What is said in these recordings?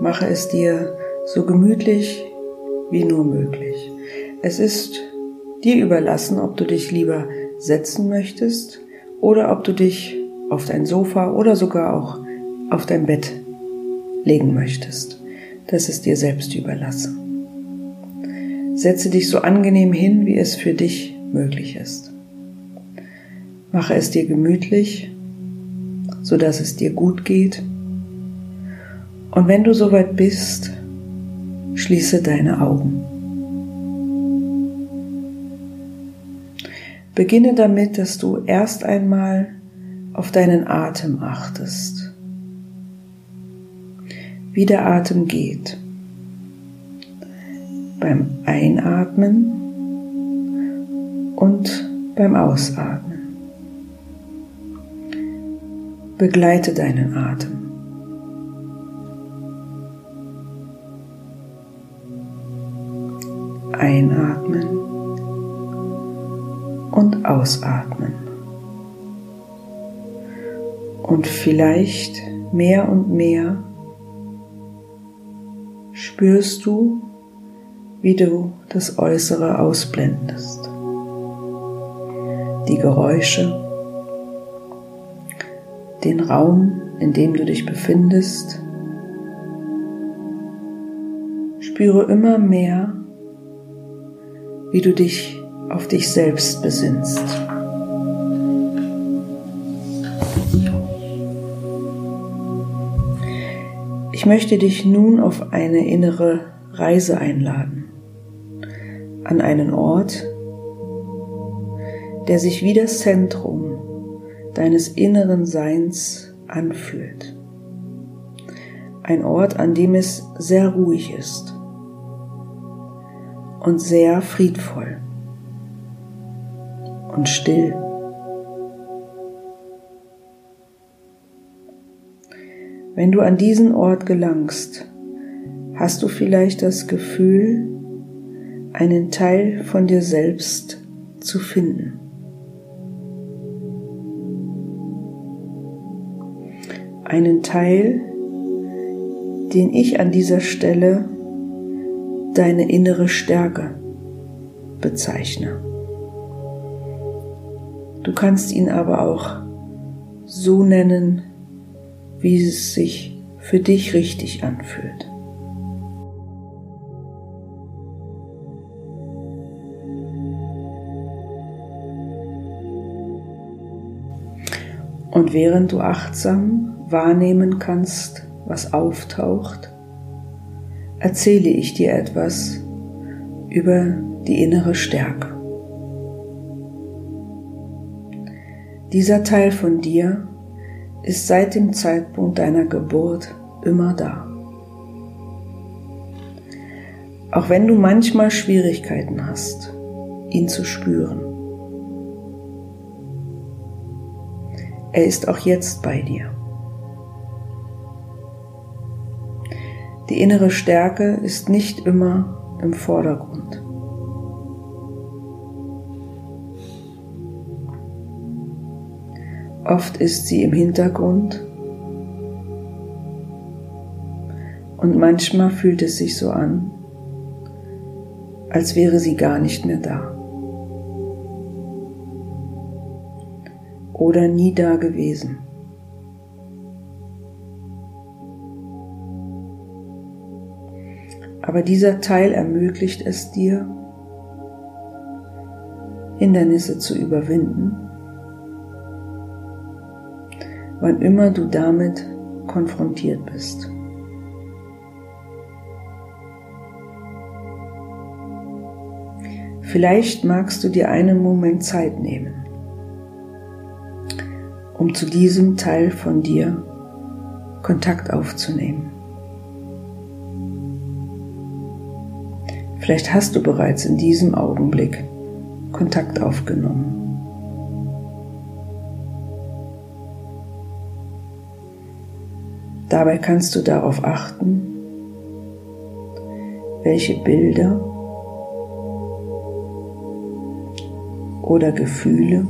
mache es dir so gemütlich wie nur möglich. Es ist dir überlassen, ob du dich lieber setzen möchtest oder ob du dich auf dein Sofa oder sogar auch auf dein Bett legen möchtest. Das ist dir selbst überlassen. Setze dich so angenehm hin, wie es für dich möglich ist. Mache es dir gemütlich, so dass es dir gut geht. Und wenn du soweit bist, schließe deine Augen. Beginne damit, dass du erst einmal auf deinen Atem achtest. Wie der Atem geht. Beim Einatmen und beim Ausatmen. Begleite deinen Atem. Einatmen und ausatmen. Und vielleicht mehr und mehr spürst du, wie du das Äußere ausblendest. Die Geräusche, den Raum, in dem du dich befindest. Spüre immer mehr, wie du dich auf dich selbst besinnst. Ich möchte dich nun auf eine innere Reise einladen, an einen Ort, der sich wie das Zentrum deines inneren Seins anfühlt. Ein Ort, an dem es sehr ruhig ist und sehr friedvoll und still. Wenn du an diesen Ort gelangst, hast du vielleicht das Gefühl, einen Teil von dir selbst zu finden. einen Teil, den ich an dieser Stelle deine innere Stärke bezeichne. Du kannst ihn aber auch so nennen, wie es sich für dich richtig anfühlt. Und während du achtsam wahrnehmen kannst, was auftaucht, erzähle ich dir etwas über die innere Stärke. Dieser Teil von dir ist seit dem Zeitpunkt deiner Geburt immer da. Auch wenn du manchmal Schwierigkeiten hast, ihn zu spüren. Er ist auch jetzt bei dir. Die innere Stärke ist nicht immer im Vordergrund. Oft ist sie im Hintergrund und manchmal fühlt es sich so an, als wäre sie gar nicht mehr da oder nie da gewesen. Aber dieser Teil ermöglicht es dir, Hindernisse zu überwinden, wann immer du damit konfrontiert bist. Vielleicht magst du dir einen Moment Zeit nehmen, um zu diesem Teil von dir Kontakt aufzunehmen. Vielleicht hast du bereits in diesem Augenblick Kontakt aufgenommen. Dabei kannst du darauf achten, welche Bilder oder Gefühle,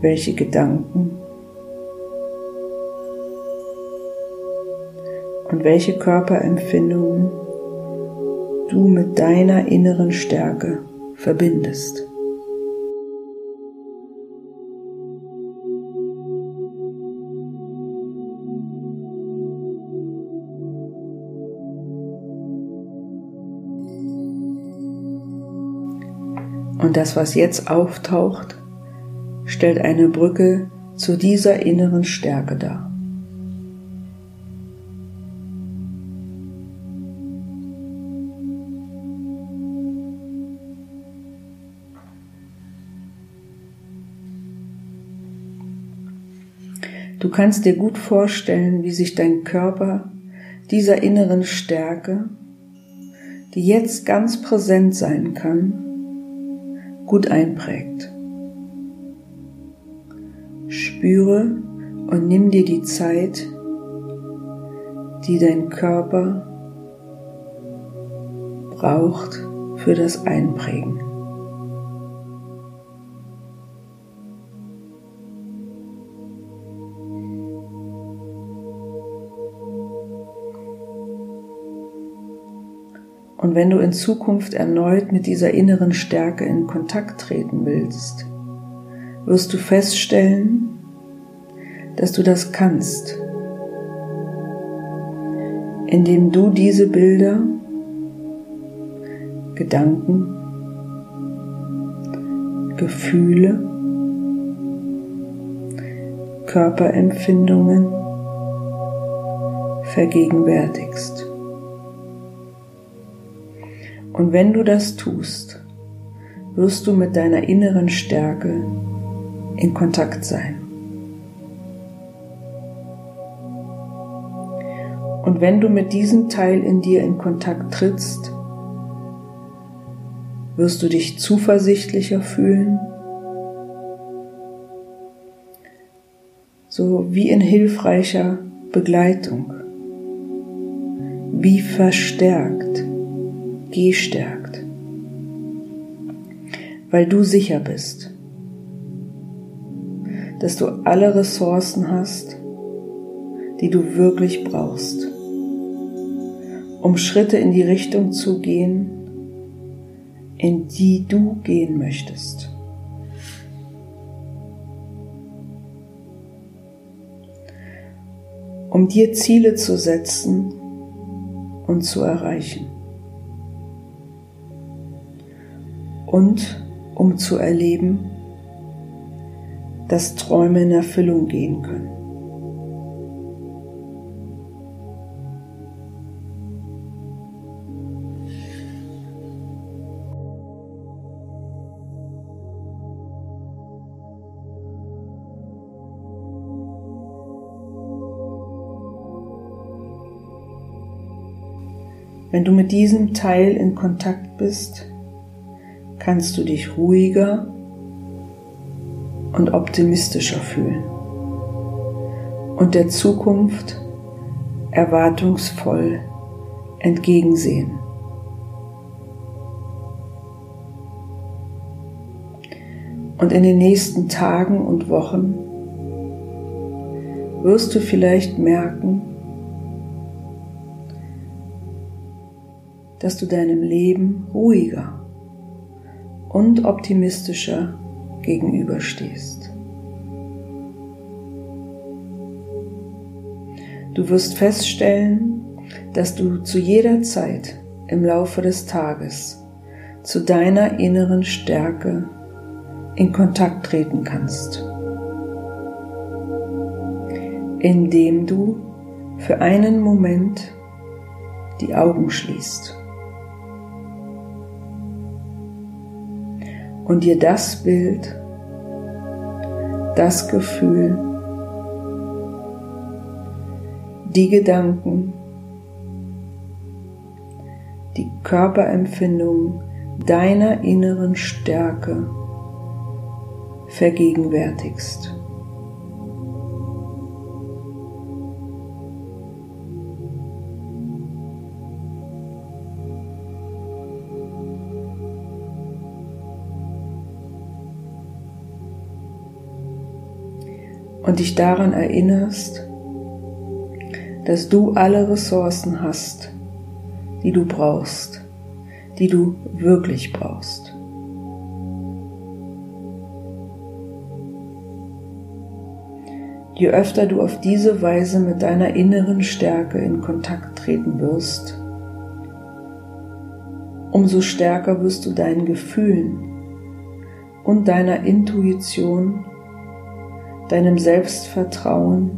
welche Gedanken und welche Körperempfindungen du mit deiner inneren Stärke verbindest. Und das, was jetzt auftaucht, stellt eine Brücke zu dieser inneren Stärke dar. Du kannst dir gut vorstellen, wie sich dein Körper dieser inneren Stärke, die jetzt ganz präsent sein kann, gut einprägt. Spüre und nimm dir die Zeit, die dein Körper braucht für das Einprägen. Und wenn du in Zukunft erneut mit dieser inneren Stärke in Kontakt treten willst, wirst du feststellen, dass du das kannst, indem du diese Bilder, Gedanken, Gefühle, Körperempfindungen vergegenwärtigst. Und wenn du das tust, wirst du mit deiner inneren Stärke in Kontakt sein. Und wenn du mit diesem Teil in dir in Kontakt trittst, wirst du dich zuversichtlicher fühlen, so wie in hilfreicher Begleitung, wie verstärkt gestärkt, weil du sicher bist, dass du alle Ressourcen hast, die du wirklich brauchst, um Schritte in die Richtung zu gehen, in die du gehen möchtest. Um dir Ziele zu setzen und zu erreichen. Und um zu erleben, dass Träume in Erfüllung gehen können. Wenn du mit diesem Teil in Kontakt bist, kannst du dich ruhiger und optimistischer fühlen und der Zukunft erwartungsvoll entgegensehen. Und in den nächsten Tagen und Wochen wirst du vielleicht merken, dass du deinem Leben ruhiger und optimistischer gegenüberstehst. Du wirst feststellen, dass du zu jeder Zeit im Laufe des Tages zu deiner inneren Stärke in Kontakt treten kannst, indem du für einen Moment die Augen schließt. Und dir das Bild, das Gefühl, die Gedanken, die Körperempfindung deiner inneren Stärke vergegenwärtigst. Und dich daran erinnerst, dass du alle Ressourcen hast, die du brauchst, die du wirklich brauchst. Je öfter du auf diese Weise mit deiner inneren Stärke in Kontakt treten wirst, umso stärker wirst du deinen Gefühlen und deiner Intuition, deinem Selbstvertrauen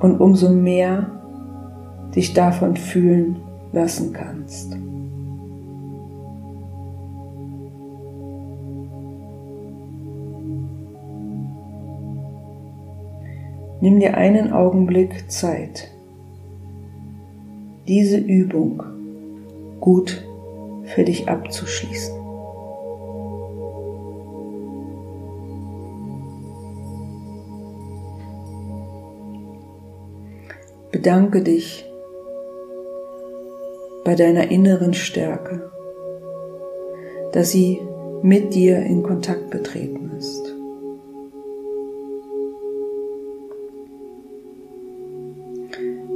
und umso mehr dich davon fühlen lassen kannst. Nimm dir einen Augenblick Zeit, diese Übung gut für dich abzuschließen. Bedanke dich bei deiner inneren Stärke, dass sie mit dir in Kontakt betreten ist.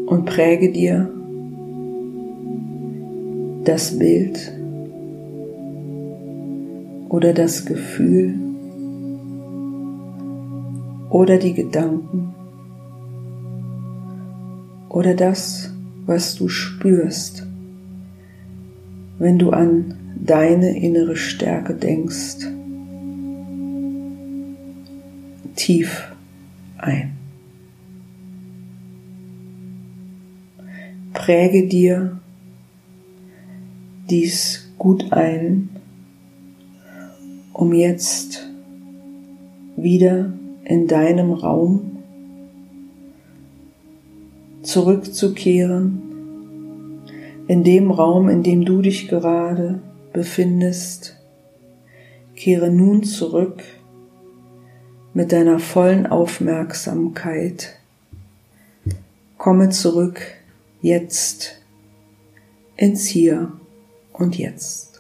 und präge dir das Bild oder das Gefühl oder die Gedanken oder das, was du spürst, wenn du an deine innere Stärke denkst, tief ein. präge dir dies gut ein, um jetzt wieder in deinem Raum zurückzukehren, in dem Raum, in dem du dich gerade befindest. Kehre nun zurück mit deiner vollen Aufmerksamkeit. Komme zurück jetzt ins Hier und Jetzt.